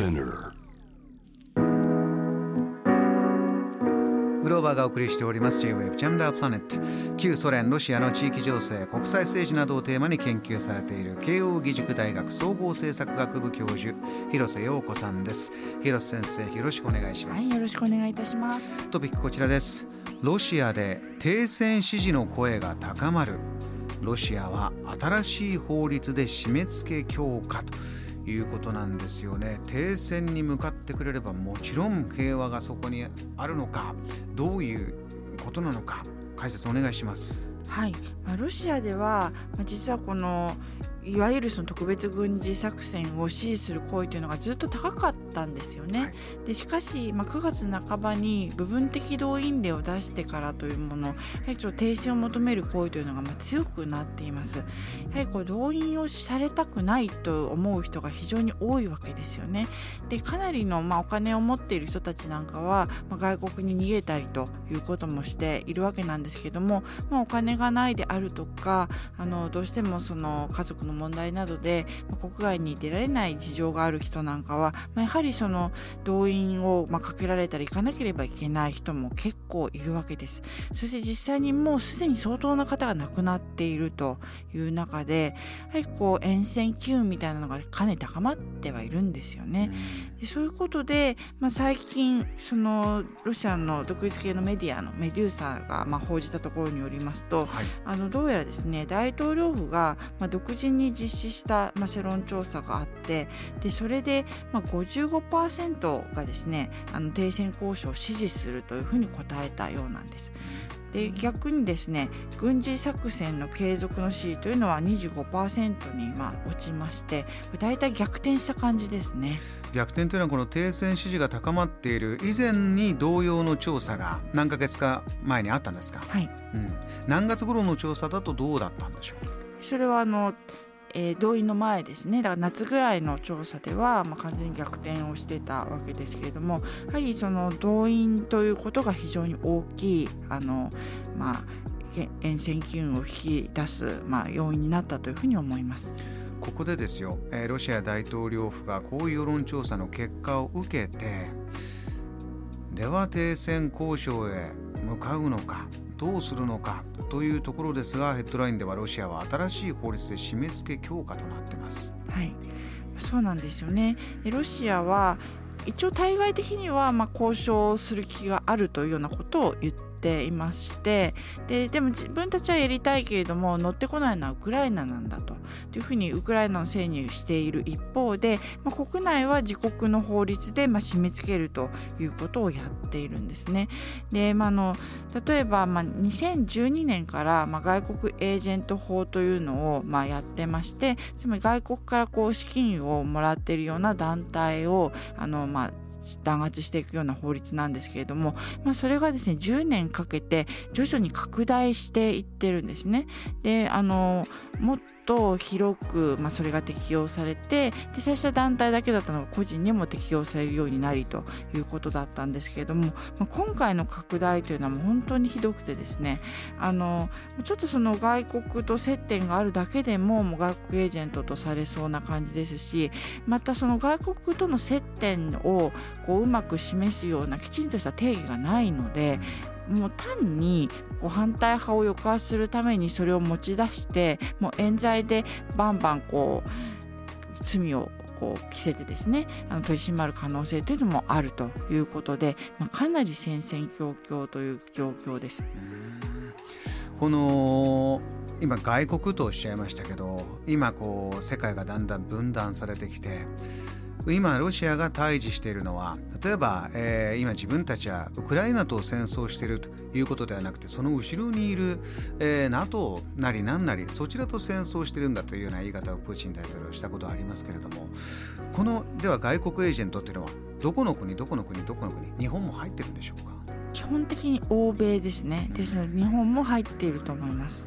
Spinner. グローバーがお送りしております J-Wave ジャムダープラネット。旧ソ連ロシアの地域情勢国際政治などをテーマに研究されている慶應義塾大学総合政策学部教授広瀬陽子さんです。広瀬先生よろしくお願いします、はい、よろしくお願いいたします。トピックこちらです。ロシアで停戦支持の声が高まる。ロシアは新しい法律で締め付け強化ということなんですよね。停戦に向かってくれればもちろん平和がそこにあるのか。どういうことなのか解説お願いします。はい、まあ、ロシアでは、まあ、実はこのいわゆるその特別軍事作戦を支持する行為というのがずっと高かったんですよね。はい、でしかし、まあ、9月半ばに部分的動員令を出してからというものやはりちょっと停戦を求める行為というのがまあ強くなっています。やはりこう動員をされたくないと思う人が非常に多いわけですよね。でかなりのまあお金を持っている人たちなんかは、まあ、外国に逃げたりということもしているわけなんですけども、まあ、お金がないであるとかあのどうしてもその家族の問題などで、まあ、国外に出られない事情がある人なんかは、まあ、やはりその動員を、まあ、かけられたり行かなければいけない人も結構いるわけです。そして実際にもうすでに相当な方が亡くなっているという中でやはりこう沿線機運みたいなのがかなり高まってはいるんですよね。でそういうことで、まあ、最近そのロシアの独立系のメディアのメデューサがまあ報じたところによりますと、はい、あのどうやらですね大統領府がまあ独自に実施した、まあ、世論調査があってでそれで、まあ、55%がですねあの停戦交渉を支持するというふうに答えたようなんです。で逆にですね軍事作戦の継続の支持というのは25%にまあ落ちまして大体逆転した感じですね。逆転というのはこの停戦支持が高まっている以前に同様の調査が何ヶ月か前にあったんですか、はい。うん、何月頃の調査だとどうだったんでしょう？それはあのえー、動員の前ですねだから夏ぐらいの調査では、まあ、完全に逆転をしてたわけですけれどもやはりその動員ということが非常に大きいあの、まあ、沿線機運を引き出す、まあ、要因になったというふうに思います。ここでですよ、えー、ロシア大統領府がこういう世論調査の結果を受けてでは停戦交渉へ向かうのかどうするのかというところですがヘッドラインではロシアは新しい法律で締め付け強化となってます。はいそうなんですよねロシアは一応対外的にはま交渉する気があるというようなことを言ってていましてででも自分たちはやりたいけれども乗ってこないのはウクライナなんだとというふうにウクライナのせいにしている一方で、まあ、国内は自国の法律でまあ締め付けるということをやっているんですね。で、まあ、の例えばまあ2012年からまあ外国エージェント法というのをまあやってましてつまり外国からこう資金をもらっているような団体をあのまあ弾圧していくような法律なんですけれども、まあ、それがですね10年かけて徐々に拡大していってるんですね。であのもっと広く、まあ、それが適用されてで最初は団体だけだったのが個人にも適用されるようになりということだったんですけれども、まあ、今回の拡大というのはもう本当にひどくてですねあのちょっとその外国と接点があるだけでももう外国エージェントとされそうな感じですしまたその外国との接点をこううまく示すようなきちんとした定義がないのでもう単にこう反対派を抑圧するためにそれを持ち出してもう冤罪でバンバンこう罪をこう着せてですねあの取り締まる可能性というのもあるということで、まあ、かなり戦々恐々という状況です。この今外国とおっしゃいましたけど今こう世界がだんだん分断されてきて今ロシアが対峙しているのは例えば、えー、今自分たちはウクライナと戦争しているということではなくてその後ろにいる、えー、NATO なり何なりそちらと戦争しているんだというような言い方をプーチン大統領はしたことはありますけれどもこのでは外国エージェントっていうのはどこの国どこの国どこの国日本も入ってるんでしょうか？基本的に欧米ですねですので日本も入っていると思います。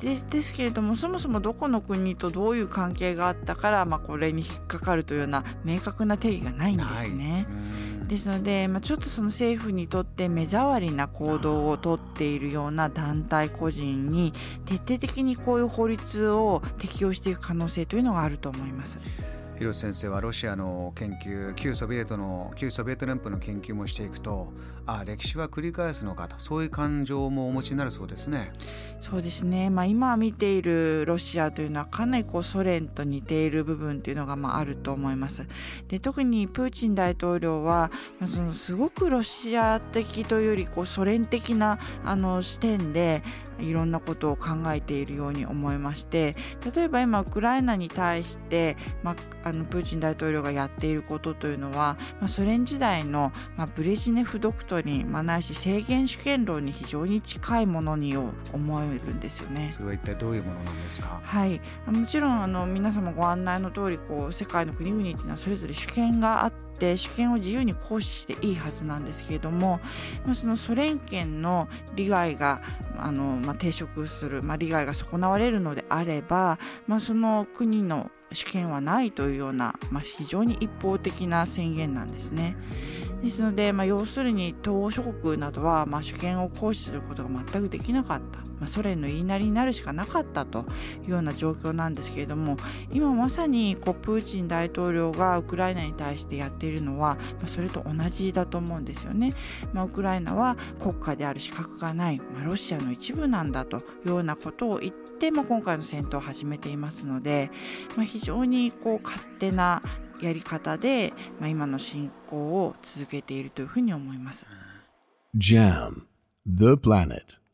でですけれどもそもそもどこの国とどういう関係があったから、まあ、これに引っかかるというような明確な定義がないんですね。ですので、まあ、ちょっとその政府にとって目障りな行動をとっているような団体個人に徹底的にこういう法律を適用していく可能性というのがあると思います。広瀬先生はロシアの研究旧ソビエトの旧ソビエト連邦の研究もしていくとああ歴史は繰り返すのかとそういう感情もお持ちになるそうですね。そうですね、まあ、今見ているロシアというのはかなりこうソ連と似ている部分というのがまああると思います。で特にプーチン大統領は、まあ、そのすごくロシア的というよりこうソ連的なあの視点でいろんなことを考えているように思いまして例えば今ウクライナに対して、まあ、あのプーチン大統領がやっていることというのは、まあ、ソ連時代の、まあ、ブレジネフドクトリン、まあ、ないし制限主権論に非常に近いものに思えるんですよね。それは一体どういうものなんですか？はいもちろんあの皆様ご案内の通りこり世界の国々というのはそれぞれ主権があってって主権を自由に行使していいはずなんですけれどもそのソ連圏の利害があの、まあ、抵触する、まあ、利害が損なわれるのであれば、まあ、その国の主権はないというような、まあ、非常に一方的な宣言なんですね。ですので、まあ、要するに東欧諸国などは、まあ、主権を行使することが全くできなかった、まあ、ソ連の言いなりになるしかなかったというような状況なんですけれども今まさにこうプーチン大統領がウクライナに対してやっているのは、まあ、それと同じだと思うんですよね。まあ、ウクライナは国家である資格がない、まあ、ロシアの一部なんだというようなことを言って、まあ、今回の戦闘を始めていますので、まあ、非常にこう勝手なやり方で、まあ、今の進行を続けているというふうに思います。JAM The Planet